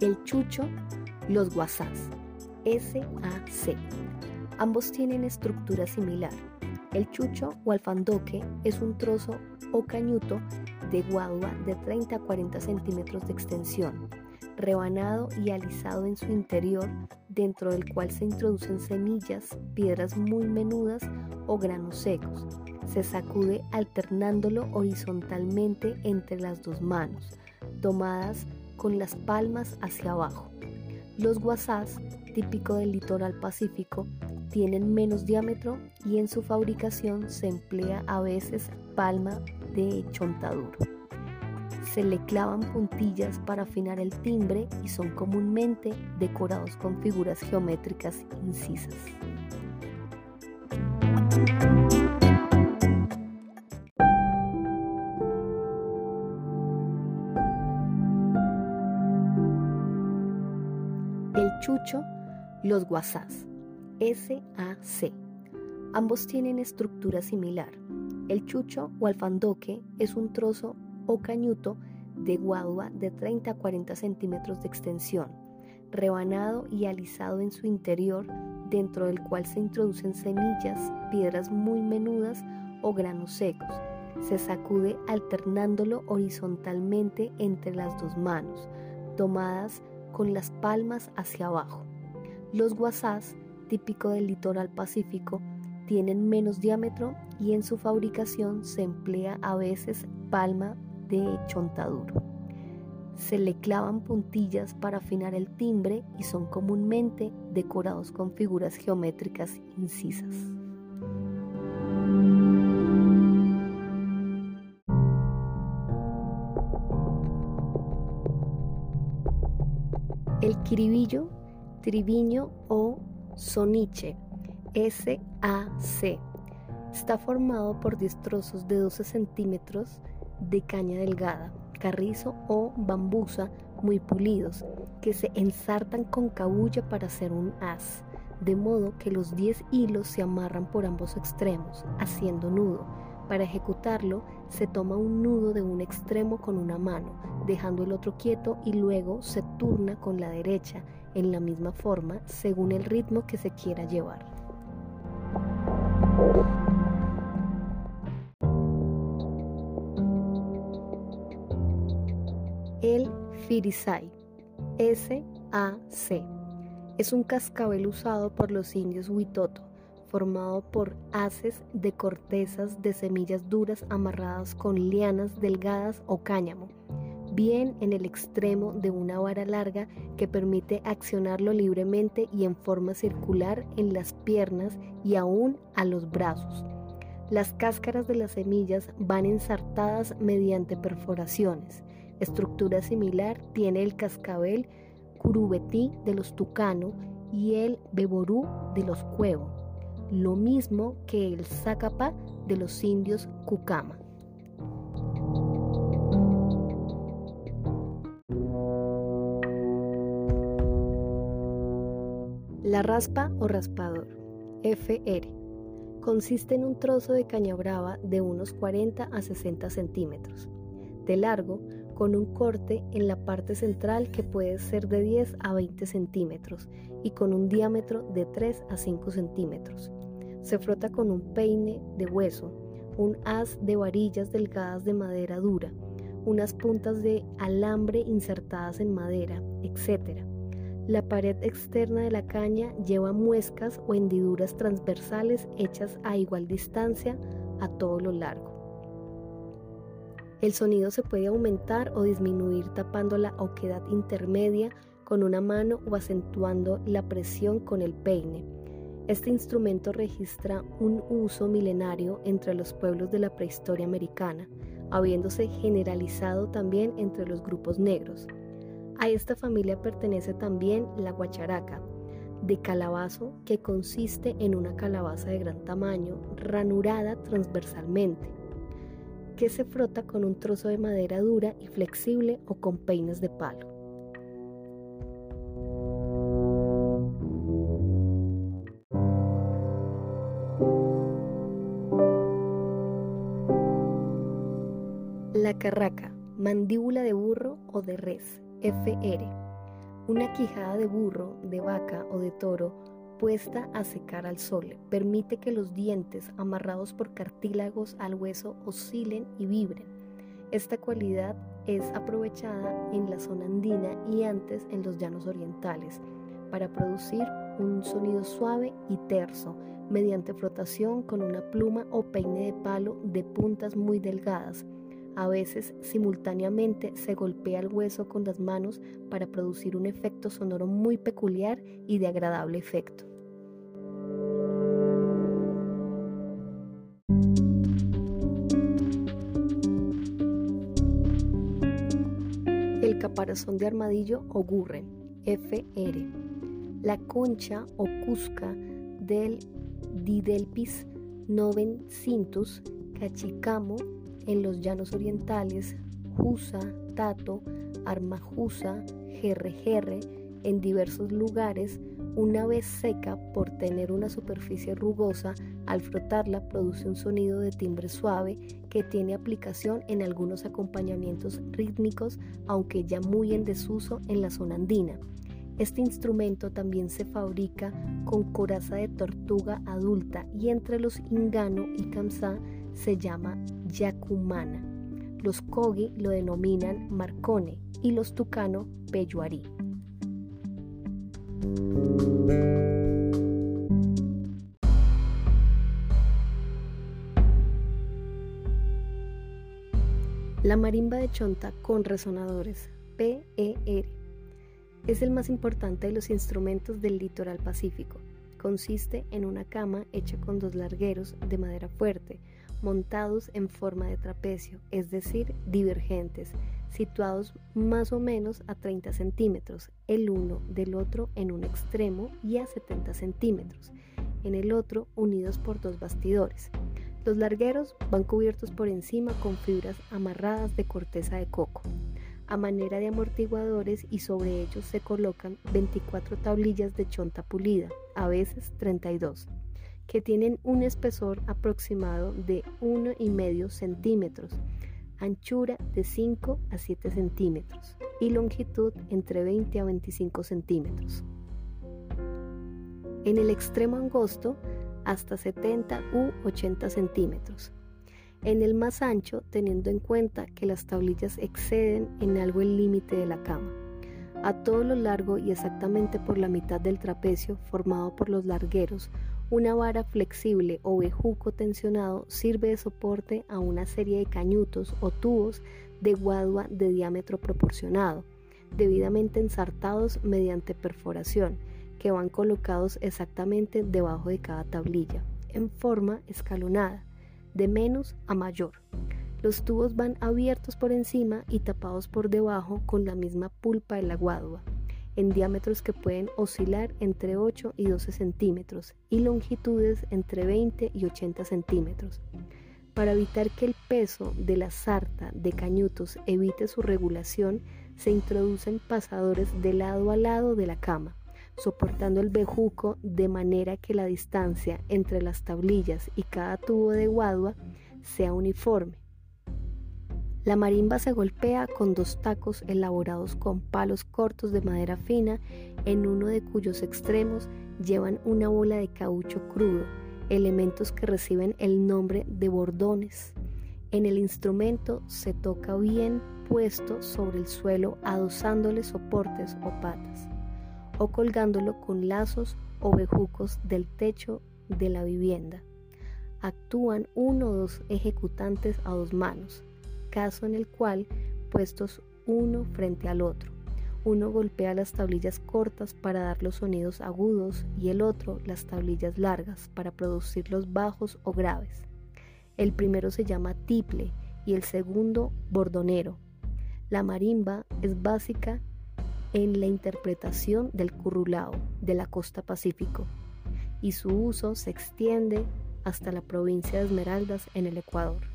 El chucho, los guasás, SAC. Ambos tienen estructura similar. El chucho o alfandoque es un trozo o cañuto de guadua de 30 a 40 centímetros de extensión, rebanado y alisado en su interior, dentro del cual se introducen semillas, piedras muy menudas o granos secos. Se sacude alternándolo horizontalmente entre las dos manos, tomadas con las palmas hacia abajo. Los guasás, típico del litoral pacífico, tienen menos diámetro y en su fabricación se emplea a veces palma de chontaduro. Se le clavan puntillas para afinar el timbre y son comúnmente decorados con figuras geométricas incisas. Los guasás, SAC. Ambos tienen estructura similar. El chucho o alfandoque es un trozo o cañuto de guadua de 30 a 40 centímetros de extensión, rebanado y alisado en su interior, dentro del cual se introducen semillas, piedras muy menudas o granos secos. Se sacude alternándolo horizontalmente entre las dos manos, tomadas con las palmas hacia abajo. Los guasás, típico del litoral pacífico, tienen menos diámetro y en su fabricación se emplea a veces palma de chontaduro. Se le clavan puntillas para afinar el timbre y son comúnmente decorados con figuras geométricas incisas. El quiribillo, triviño o soniche, SAC, está formado por 10 trozos de 12 centímetros de caña delgada, carrizo o bambusa muy pulidos, que se ensartan con cabulla para hacer un haz, de modo que los 10 hilos se amarran por ambos extremos, haciendo nudo. Para ejecutarlo, se toma un nudo de un extremo con una mano, dejando el otro quieto y luego se turna con la derecha en la misma forma según el ritmo que se quiera llevar. El Firisai, S-A-C, es un cascabel usado por los indios Huitoto, formado por haces de cortezas de semillas duras amarradas con lianas delgadas o cáñamo, bien en el extremo de una vara larga que permite accionarlo libremente y en forma circular en las piernas y aún a los brazos. Las cáscaras de las semillas van ensartadas mediante perforaciones. Estructura similar tiene el cascabel curubetí de los tucano y el beború de los cuevo, lo mismo que el zacapa de los indios cucama. La raspa o raspador, FR, consiste en un trozo de caña brava de unos 40 a 60 centímetros de largo con un corte en la parte central que puede ser de 10 a 20 centímetros y con un diámetro de 3 a 5 centímetros. Se frota con un peine de hueso, un haz de varillas delgadas de madera dura, unas puntas de alambre insertadas en madera, etc. La pared externa de la caña lleva muescas o hendiduras transversales hechas a igual distancia a todo lo largo. El sonido se puede aumentar o disminuir tapando la oquedad intermedia con una mano o acentuando la presión con el peine. Este instrumento registra un uso milenario entre los pueblos de la prehistoria americana, habiéndose generalizado también entre los grupos negros. A esta familia pertenece también la guacharaca, de calabazo que consiste en una calabaza de gran tamaño, ranurada transversalmente que se frota con un trozo de madera dura y flexible o con peines de palo. La carraca, mandíbula de burro o de res, FR. Una quijada de burro, de vaca o de toro puesta a secar al sol permite que los dientes amarrados por cartílagos al hueso oscilen y vibren. Esta cualidad es aprovechada en la zona andina y antes en los llanos orientales para producir un sonido suave y terso mediante frotación con una pluma o peine de palo de puntas muy delgadas. A veces simultáneamente se golpea el hueso con las manos para producir un efecto sonoro muy peculiar y de agradable efecto. El caparazón de armadillo o gurren, FR. La concha o cusca del Didelpis novencintus cachicamo en los llanos orientales, Jusa, Tato, Armajusa, Jerre en diversos lugares, una vez seca por tener una superficie rugosa, al frotarla produce un sonido de timbre suave que tiene aplicación en algunos acompañamientos rítmicos, aunque ya muy en desuso en la zona andina. Este instrumento también se fabrica con coraza de tortuga adulta y entre los ingano y kamsa se llama yacumana. Los kogi lo denominan marcone y los tucano peyuarí. La marimba de chonta con resonadores, PER es el más importante de los instrumentos del litoral pacífico. Consiste en una cama hecha con dos largueros de madera fuerte, montados en forma de trapecio, es decir, divergentes, situados más o menos a 30 centímetros, el uno del otro en un extremo y a 70 centímetros, en el otro unidos por dos bastidores. Los largueros van cubiertos por encima con fibras amarradas de corteza de coco a manera de amortiguadores y sobre ellos se colocan 24 tablillas de chonta pulida, a veces 32, que tienen un espesor aproximado de 1,5 centímetros, anchura de 5 a 7 centímetros y longitud entre 20 a 25 centímetros. En el extremo angosto hasta 70 u 80 centímetros en el más ancho teniendo en cuenta que las tablillas exceden en algo el límite de la cama. A todo lo largo y exactamente por la mitad del trapecio formado por los largueros, una vara flexible o bejuco tensionado sirve de soporte a una serie de cañutos o tubos de guadua de diámetro proporcionado, debidamente ensartados mediante perforación, que van colocados exactamente debajo de cada tablilla, en forma escalonada de menos a mayor. Los tubos van abiertos por encima y tapados por debajo con la misma pulpa de la guadua, en diámetros que pueden oscilar entre 8 y 12 centímetros y longitudes entre 20 y 80 centímetros. Para evitar que el peso de la sarta de cañutos evite su regulación, se introducen pasadores de lado a lado de la cama, soportando el bejuco de manera que la distancia entre las tablillas y cada tubo de guadua sea uniforme. La marimba se golpea con dos tacos elaborados con palos cortos de madera fina, en uno de cuyos extremos llevan una bola de caucho crudo, elementos que reciben el nombre de bordones. En el instrumento se toca bien puesto sobre el suelo adosándole soportes o patas o colgándolo con lazos o bejucos del techo de la vivienda. Actúan uno o dos ejecutantes a dos manos, caso en el cual, puestos uno frente al otro, uno golpea las tablillas cortas para dar los sonidos agudos y el otro las tablillas largas para producir los bajos o graves. El primero se llama tiple y el segundo bordonero. La marimba es básica en la interpretación del currulao de la costa pacífico y su uso se extiende hasta la provincia de Esmeraldas en el Ecuador.